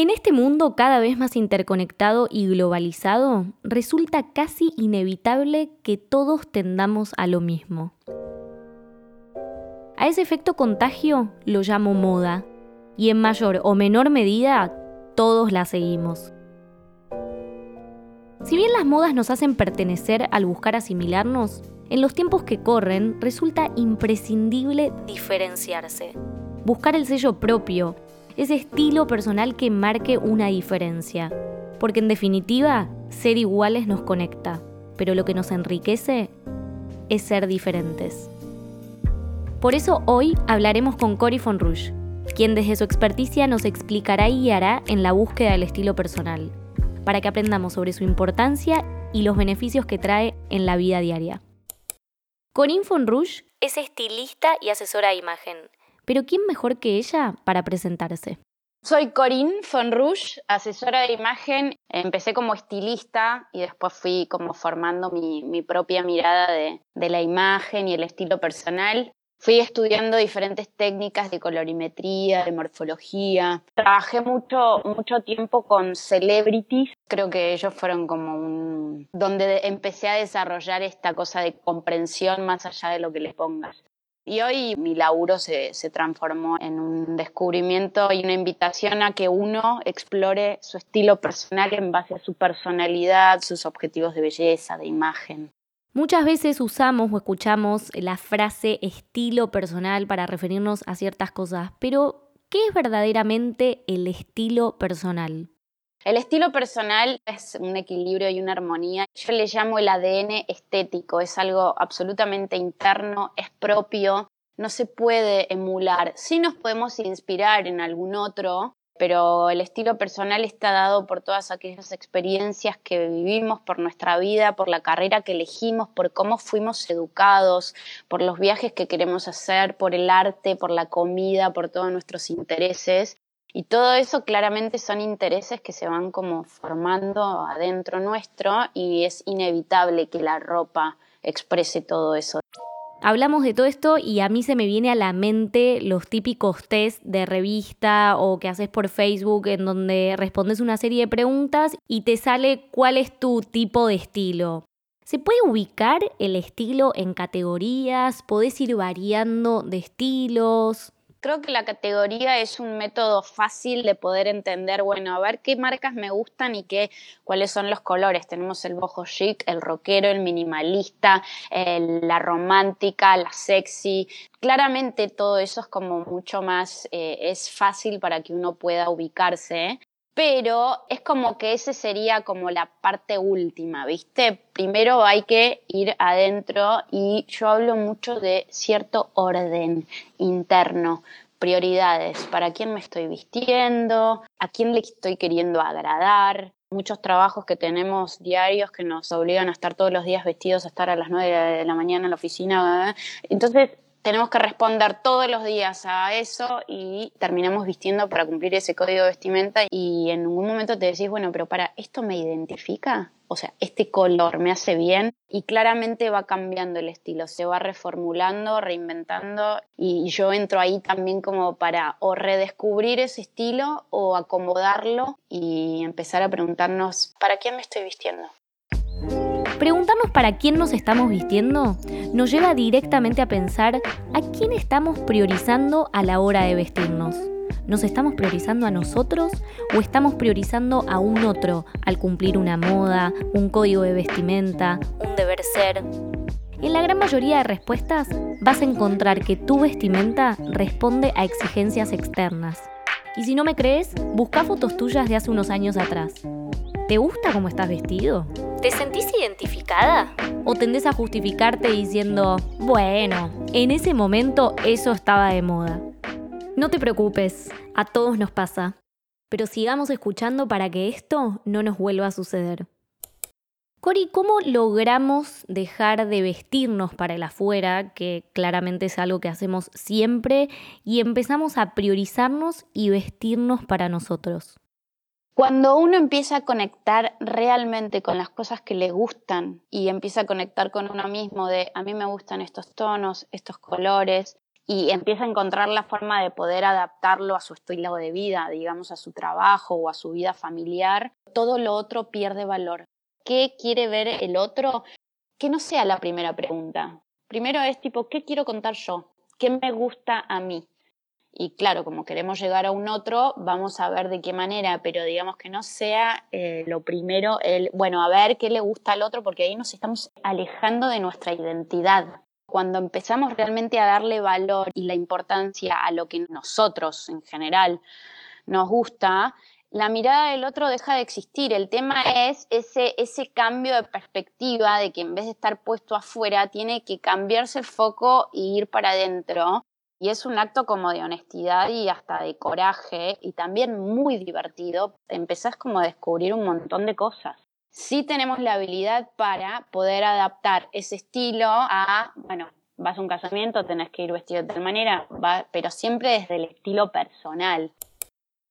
En este mundo cada vez más interconectado y globalizado, resulta casi inevitable que todos tendamos a lo mismo. A ese efecto contagio lo llamo moda, y en mayor o menor medida todos la seguimos. Si bien las modas nos hacen pertenecer al buscar asimilarnos, en los tiempos que corren resulta imprescindible diferenciarse, buscar el sello propio, ese estilo personal que marque una diferencia. Porque en definitiva, ser iguales nos conecta, pero lo que nos enriquece es ser diferentes. Por eso hoy hablaremos con Cory von Rouge, quien desde su experticia nos explicará y guiará en la búsqueda del estilo personal, para que aprendamos sobre su importancia y los beneficios que trae en la vida diaria. Corinne von Rouge es estilista y asesora de imagen pero ¿quién mejor que ella para presentarse? Soy Corinne von Rouge, asesora de imagen. Empecé como estilista y después fui como formando mi, propia mirada de, de, la imagen y el estilo personal. Fui estudiando diferentes técnicas de colorimetría, de morfología. Trabajé mucho, mucho tiempo con celebrities. Creo que ellos fueron como un... donde empecé a desarrollar esta cosa de comprensión más allá de lo que le pongas. Y hoy mi laburo se, se, transformó en un descubrimiento y una invitación a que uno explore su estilo personal en base a su personalidad, sus objetivos de belleza, de imagen. Muchas veces usamos o escuchamos la frase estilo personal para referirnos a ciertas cosas, pero ¿qué es verdaderamente el estilo personal? El estilo personal es un equilibrio y una armonía. Yo le llamo el ADN estético, es algo absolutamente interno, es propio, no se puede emular. Sí nos podemos inspirar en algún otro, pero el estilo personal está dado por todas aquellas experiencias que vivimos, por nuestra vida, por la carrera que elegimos, por cómo fuimos educados, por los viajes que queremos hacer, por el arte, por la comida, por todos nuestros intereses. Y todo eso claramente son intereses que se van como formando adentro nuestro y es inevitable que la ropa exprese todo eso. Hablamos de todo esto y a mí se me viene a la mente los típicos test de revista o que haces por Facebook en donde respondes una serie de preguntas y te sale cuál es tu tipo de estilo. ¿Se puede ubicar el estilo en categorías? ¿Podés ir variando de estilos? Creo que la categoría es un método fácil de poder entender, bueno, a ver qué marcas me gustan y qué, cuáles son los colores. Tenemos el boho chic, el rockero, el minimalista, la romántica, la sexy. Claramente todo eso es como mucho más, eh, es fácil para que uno pueda ubicarse pero es como que ese sería como la parte última, ¿viste? Primero hay que ir adentro y yo hablo mucho de cierto orden interno, prioridades, para quién me estoy vistiendo, a quién le estoy queriendo agradar. Muchos trabajos que tenemos diarios que nos obligan a estar todos los días vestidos, a estar a las 9 de la mañana en la oficina. Entonces, tenemos que responder todos los días a eso y terminamos vistiendo para cumplir ese código de vestimenta y en un momento te decís, bueno, pero para, ¿esto me identifica? O sea, este color me hace bien y claramente va cambiando el estilo, se va reformulando, reinventando y yo entro ahí también como para o redescubrir ese estilo o acomodarlo y empezar a preguntarnos, ¿para quién me estoy vistiendo? Preguntarnos para quién nos estamos vistiendo nos lleva directamente a pensar a quién estamos priorizando a la hora de vestirnos. ¿Nos estamos priorizando a nosotros o estamos priorizando a un otro al cumplir una moda, un código de vestimenta, un deber ser? En la gran mayoría de respuestas vas a encontrar que tu vestimenta responde a exigencias externas. Y si no me crees, busca fotos tuyas de hace unos años atrás. ¿Te gusta cómo estás vestido? ¿Te sentís identificada? ¿O tendés a justificarte diciendo, bueno, en ese momento eso estaba de moda? No te preocupes, a todos nos pasa, pero sigamos escuchando para que esto no nos vuelva a suceder. Cori, ¿cómo logramos dejar de vestirnos para el afuera, que claramente es algo que hacemos siempre, y empezamos a priorizarnos y vestirnos para nosotros? Cuando uno empieza a conectar realmente con las cosas que le gustan y empieza a conectar con uno mismo de a mí me gustan estos tonos, estos colores, y empieza a encontrar la forma de poder adaptarlo a su estilo de vida, digamos, a su trabajo o a su vida familiar, todo lo otro pierde valor. ¿Qué quiere ver el otro? Que no sea la primera pregunta. Primero es tipo, ¿qué quiero contar yo? ¿Qué me gusta a mí? Y claro, como queremos llegar a un otro, vamos a ver de qué manera, pero digamos que no sea eh, lo primero el, bueno, a ver qué le gusta al otro, porque ahí nos estamos alejando de nuestra identidad. Cuando empezamos realmente a darle valor y la importancia a lo que nosotros en general nos gusta, la mirada del otro deja de existir. El tema es ese, ese cambio de perspectiva de que en vez de estar puesto afuera, tiene que cambiarse el foco e ir para adentro. Y es un acto como de honestidad y hasta de coraje y también muy divertido. Empezás como a descubrir un montón de cosas. Sí tenemos la habilidad para poder adaptar ese estilo a, bueno, vas a un casamiento, tenés que ir vestido de tal manera, pero siempre desde el estilo personal.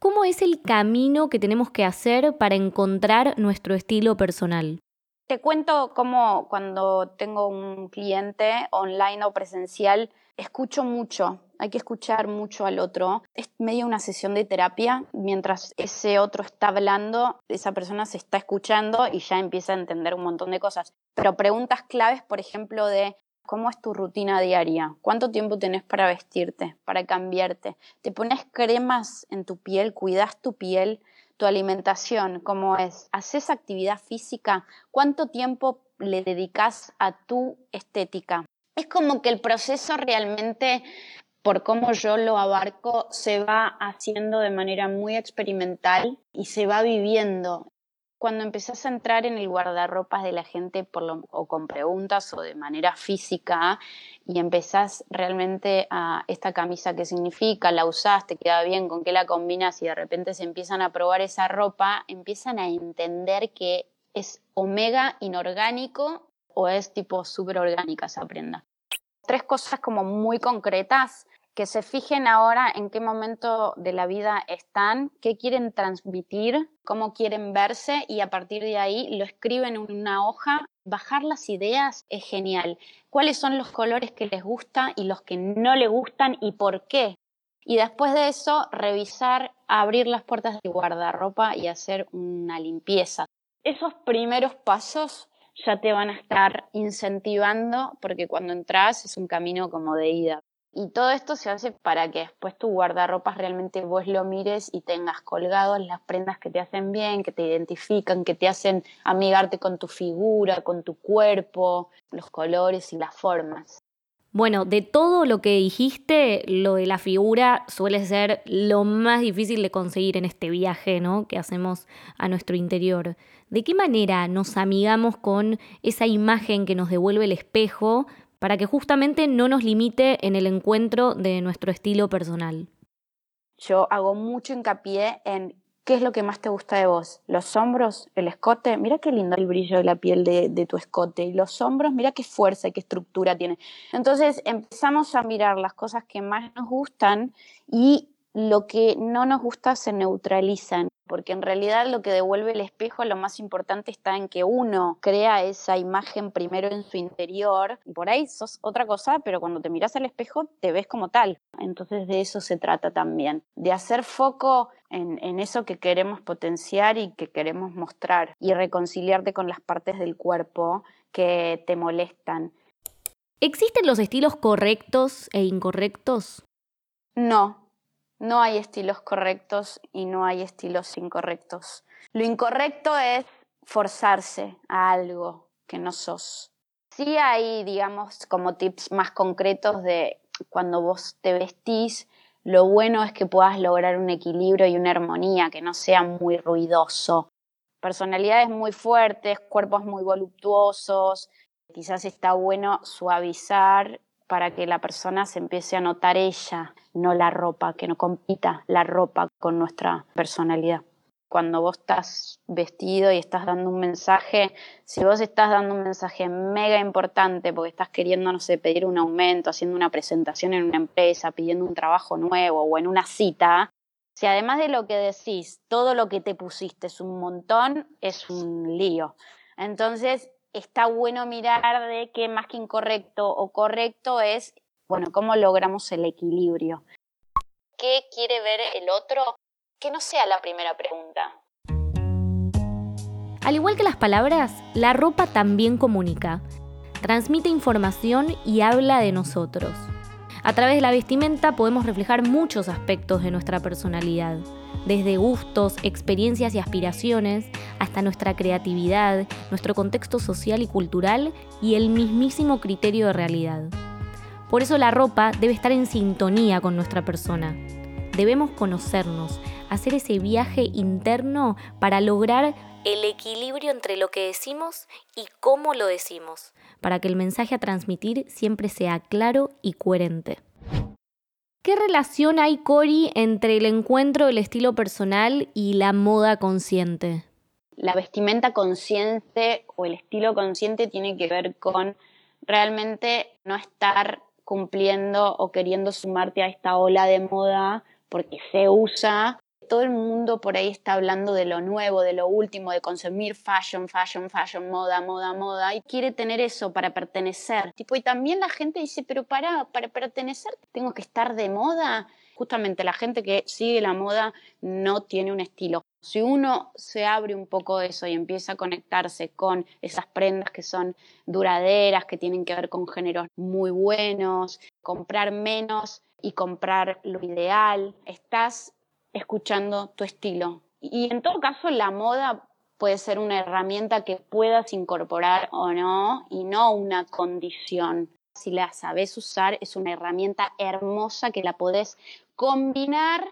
¿Cómo es el camino que tenemos que hacer para encontrar nuestro estilo personal? Te cuento cómo cuando tengo un cliente online o presencial, escucho mucho, hay que escuchar mucho al otro. Es medio una sesión de terapia, mientras ese otro está hablando, esa persona se está escuchando y ya empieza a entender un montón de cosas. Pero preguntas claves, por ejemplo, de ¿Cómo es tu rutina diaria? ¿Cuánto tiempo tenés para vestirte, para cambiarte? ¿Te pones cremas en tu piel? ¿Cuidas tu piel? ¿Tu alimentación? ¿Cómo es? ¿Haces actividad física? ¿Cuánto tiempo le dedicas a tu estética? Es como que el proceso realmente, por cómo yo lo abarco, se va haciendo de manera muy experimental y se va viviendo cuando empezás a entrar en el guardarropas de la gente o con preguntas o de manera física y empezás realmente a esta camisa qué significa, la usás, te queda bien, con qué la combinas y de repente se empiezan a probar esa ropa, empiezan a entender que es omega inorgánico o es tipo súper orgánica esa prenda. Tres cosas como muy concretas que se fijen ahora en qué momento de la vida están, qué quieren transmitir, cómo quieren verse y a partir de ahí lo escriben en una hoja. Bajar las ideas es genial. ¿Cuáles son los colores que les gustan y los que no les gustan y por qué? Y después de eso, revisar, abrir las puertas de guardarropa y hacer una limpieza. Esos primeros pasos ya te van a estar incentivando porque cuando entras es un camino como de ida. Y todo esto se hace para que después tu guardarropas realmente vos lo mires y tengas colgados las prendas que te hacen bien, que te identifican, que te hacen amigarte con tu figura, con tu cuerpo, los colores y las formas. Bueno, de todo lo que dijiste, lo de la figura suele ser lo más difícil de conseguir en este viaje, ¿no? Que hacemos a nuestro interior. ¿De qué manera nos amigamos con esa imagen que nos devuelve el espejo para que justamente no nos limite en el encuentro de nuestro estilo personal. Yo hago mucho hincapié en qué es lo que más te gusta de vos. Los hombros, el escote, mira qué lindo el brillo de la piel de, de tu escote. Y los hombros, mira qué fuerza y qué estructura tiene. Entonces empezamos a mirar las cosas que más nos gustan y lo que no nos gusta se neutralizan, porque en realidad lo que devuelve el espejo, lo más importante está en que uno crea esa imagen primero en su interior, y por ahí sos otra cosa, pero cuando te miras al espejo te ves como tal. Entonces de eso se trata también, de hacer foco en, en eso que queremos potenciar y que queremos mostrar, y reconciliarte con las partes del cuerpo que te molestan. ¿Existen los estilos correctos e incorrectos? No, no hay estilos correctos y no hay estilos incorrectos. Lo incorrecto es forzarse a algo que no sos. Sí hay, digamos, como tips más concretos de cuando vos te vestís, lo bueno es que puedas lograr un equilibrio y una armonía, que no sea muy ruidoso. Personalidades muy fuertes, cuerpos muy voluptuosos, quizás está bueno suavizar para que la persona se empiece a notar ella, no la ropa, que no compita la ropa con nuestra personalidad. Cuando vos estás vestido y estás dando un mensaje, si vos estás dando un mensaje mega importante porque estás queriendo, no pedir un aumento, haciendo una presentación en una empresa, pidiendo un trabajo nuevo o en una cita, si además de lo que decís, todo lo que te pusiste es un montón, es un lío. Entonces, está bueno mirar de que más que incorrecto o correcto es Bueno, ¿cómo logramos el equilibrio? ¿Qué quiere ver el otro? Que no sea la primera pregunta. Al igual que las palabras, la ropa también comunica. Transmite información y habla de nosotros. A través de la vestimenta podemos reflejar muchos aspectos de nuestra personalidad, desde gustos, experiencias y aspiraciones, hasta nuestra creatividad, nuestro contexto social y cultural y el mismísimo criterio de realidad. Por eso la ropa debe estar en sintonía con nuestra persona. Debemos conocernos, hacer ese viaje interno para lograr el equilibrio entre lo que decimos y cómo lo decimos, para que el mensaje a transmitir siempre sea claro y coherente. ¿Qué relación hay, Cori, entre el encuentro del estilo personal y la moda consciente? La vestimenta consciente o el estilo consciente tiene que ver con realmente no estar cumpliendo o queriendo sumarte a esta ola de moda porque se usa todo el mundo por ahí está hablando de lo nuevo, de lo último, de consumir fashion, fashion, fashion, moda, moda, moda, y quiere tener eso para pertenecer. Tipo, y también la gente dice, pero para, para pertenecer tengo que estar de moda. Justamente la gente que sigue la moda no tiene un estilo. Si uno se abre un poco eso y empieza a conectarse con esas prendas que son duraderas, que tienen que ver con géneros muy buenos, comprar menos y comprar lo ideal, estás escuchando tu estilo. Y en todo caso, la moda puede ser una herramienta que puedas incorporar o no, y no una condición. Si la sabes usar, es una herramienta hermosa que la podés combinar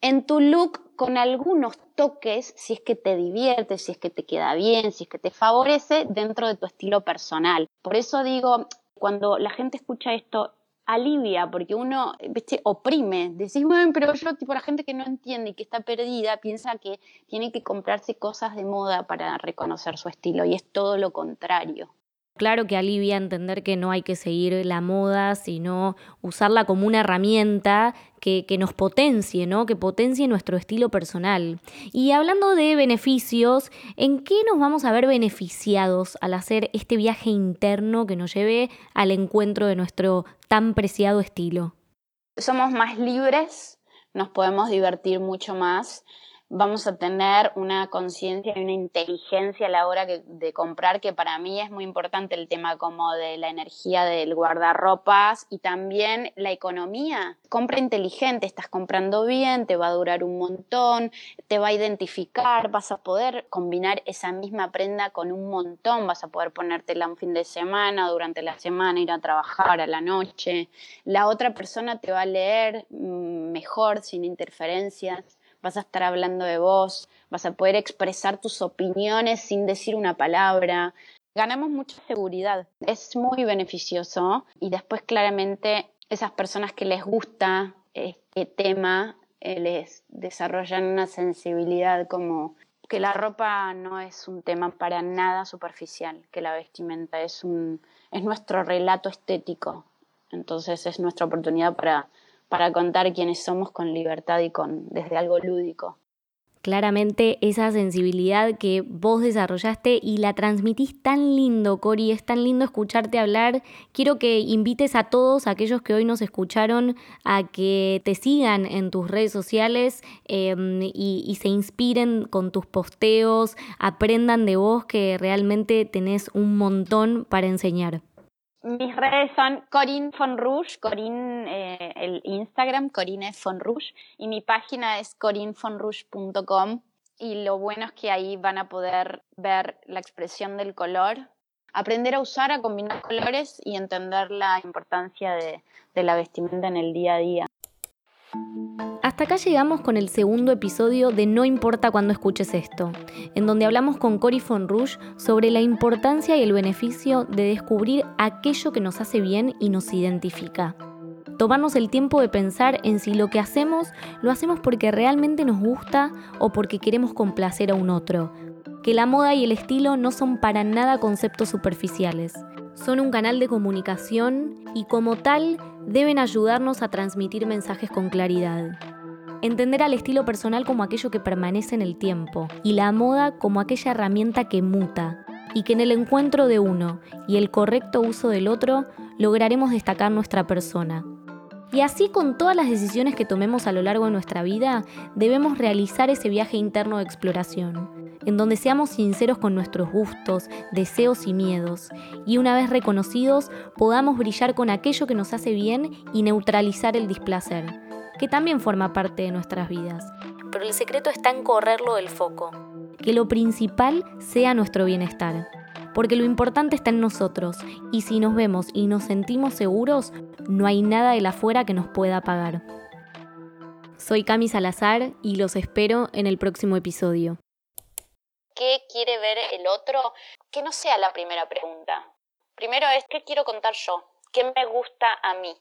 en tu look con algunos toques, si es que te divierte, si es que te queda bien, si es que te favorece dentro de tu estilo personal. Por eso digo, cuando la gente escucha esto, alivia, porque uno, viste, oprime. Decís, bueno, pero yo, tipo, la gente que no entiende y que está perdida, piensa que tiene que comprarse cosas de moda para reconocer su estilo, y es todo lo contrario. Claro que alivia entender que no hay que seguir la moda, sino usarla como una herramienta que, nos potencie, ¿no? Que potencie nuestro estilo personal. Y hablando de beneficios, ¿en qué nos vamos a ver beneficiados al hacer este viaje interno que nos lleve al encuentro de nuestro tan preciado estilo? Somos más libres, nos podemos divertir mucho más vamos a tener una conciencia y una inteligencia a la hora de comprar, que para mí es muy importante el tema como de la energía del guardarropas y también la economía. Compra inteligente, estás comprando bien, te va a durar un montón, te va a identificar, vas a poder combinar esa misma prenda con un montón, vas a poder ponértela un fin de semana, durante la semana, ir a trabajar a la noche. La otra persona te va a leer mm, mejor, sin interferencias vas a estar hablando de vos, vas a poder expresar tus opiniones sin decir una palabra. Ganamos mucha seguridad, es muy beneficioso y después claramente esas personas que les gusta este tema eh, les desarrollan una sensibilidad como que la ropa no es un tema para nada superficial, que la vestimenta es un es nuestro relato estético. Entonces es nuestra oportunidad para para contar quiénes somos con libertad y con desde algo lúdico. Claramente esa sensibilidad que vos desarrollaste y la transmitís tan lindo, Cori, es tan lindo escucharte hablar. Quiero que invites a todos aquellos que hoy nos escucharon a que te sigan en tus redes sociales em, y, y se inspiren con tus posteos, aprendan de vos que realmente tenés un montón para enseñar. Mis redes son Corinne von Rouge, Corinne, eh, el Instagram, Corinne von y mi página es corinnefonrouge.com. Y lo bueno es que ahí van a poder ver la expresión del color, aprender a usar, a combinar colores y entender la importancia de la vestimenta en el día a día. Hasta acá llegamos con el segundo episodio de No importa cuando escuches esto, en donde hablamos con Cory von sobre la importancia y el beneficio de descubrir aquello que nos hace bien y nos identifica. Tomarnos el tiempo de pensar en si lo que hacemos lo hacemos porque realmente nos gusta o porque queremos complacer a un otro. Que la moda y el estilo no son para nada conceptos superficiales. Son un canal de comunicación y como tal deben ayudarnos a transmitir mensajes con claridad. Entender al estilo personal como aquello que permanece en el tiempo y la moda como aquella herramienta que muta, y que en el encuentro de uno y el correcto uso del otro lograremos destacar nuestra persona. Y así con todas las decisiones que tomemos a lo largo de nuestra vida, debemos realizar ese viaje interno de exploración, en donde seamos sinceros con nuestros gustos, deseos y miedos, y una vez reconocidos podamos brillar con aquello que nos hace bien y neutralizar el displacer, que también forma parte de nuestras vidas. Pero el secreto está en correrlo del foco, que lo principal sea nuestro bienestar porque lo importante está en nosotros y si nos vemos y nos sentimos seguros, no hay nada de la afuera que nos pueda apagar. Soy Cami Salazar y los espero en el próximo episodio. ¿Qué quiere ver el otro? Que no sea la primera pregunta. Primero es, ¿qué quiero contar yo? ¿Qué me gusta a mí?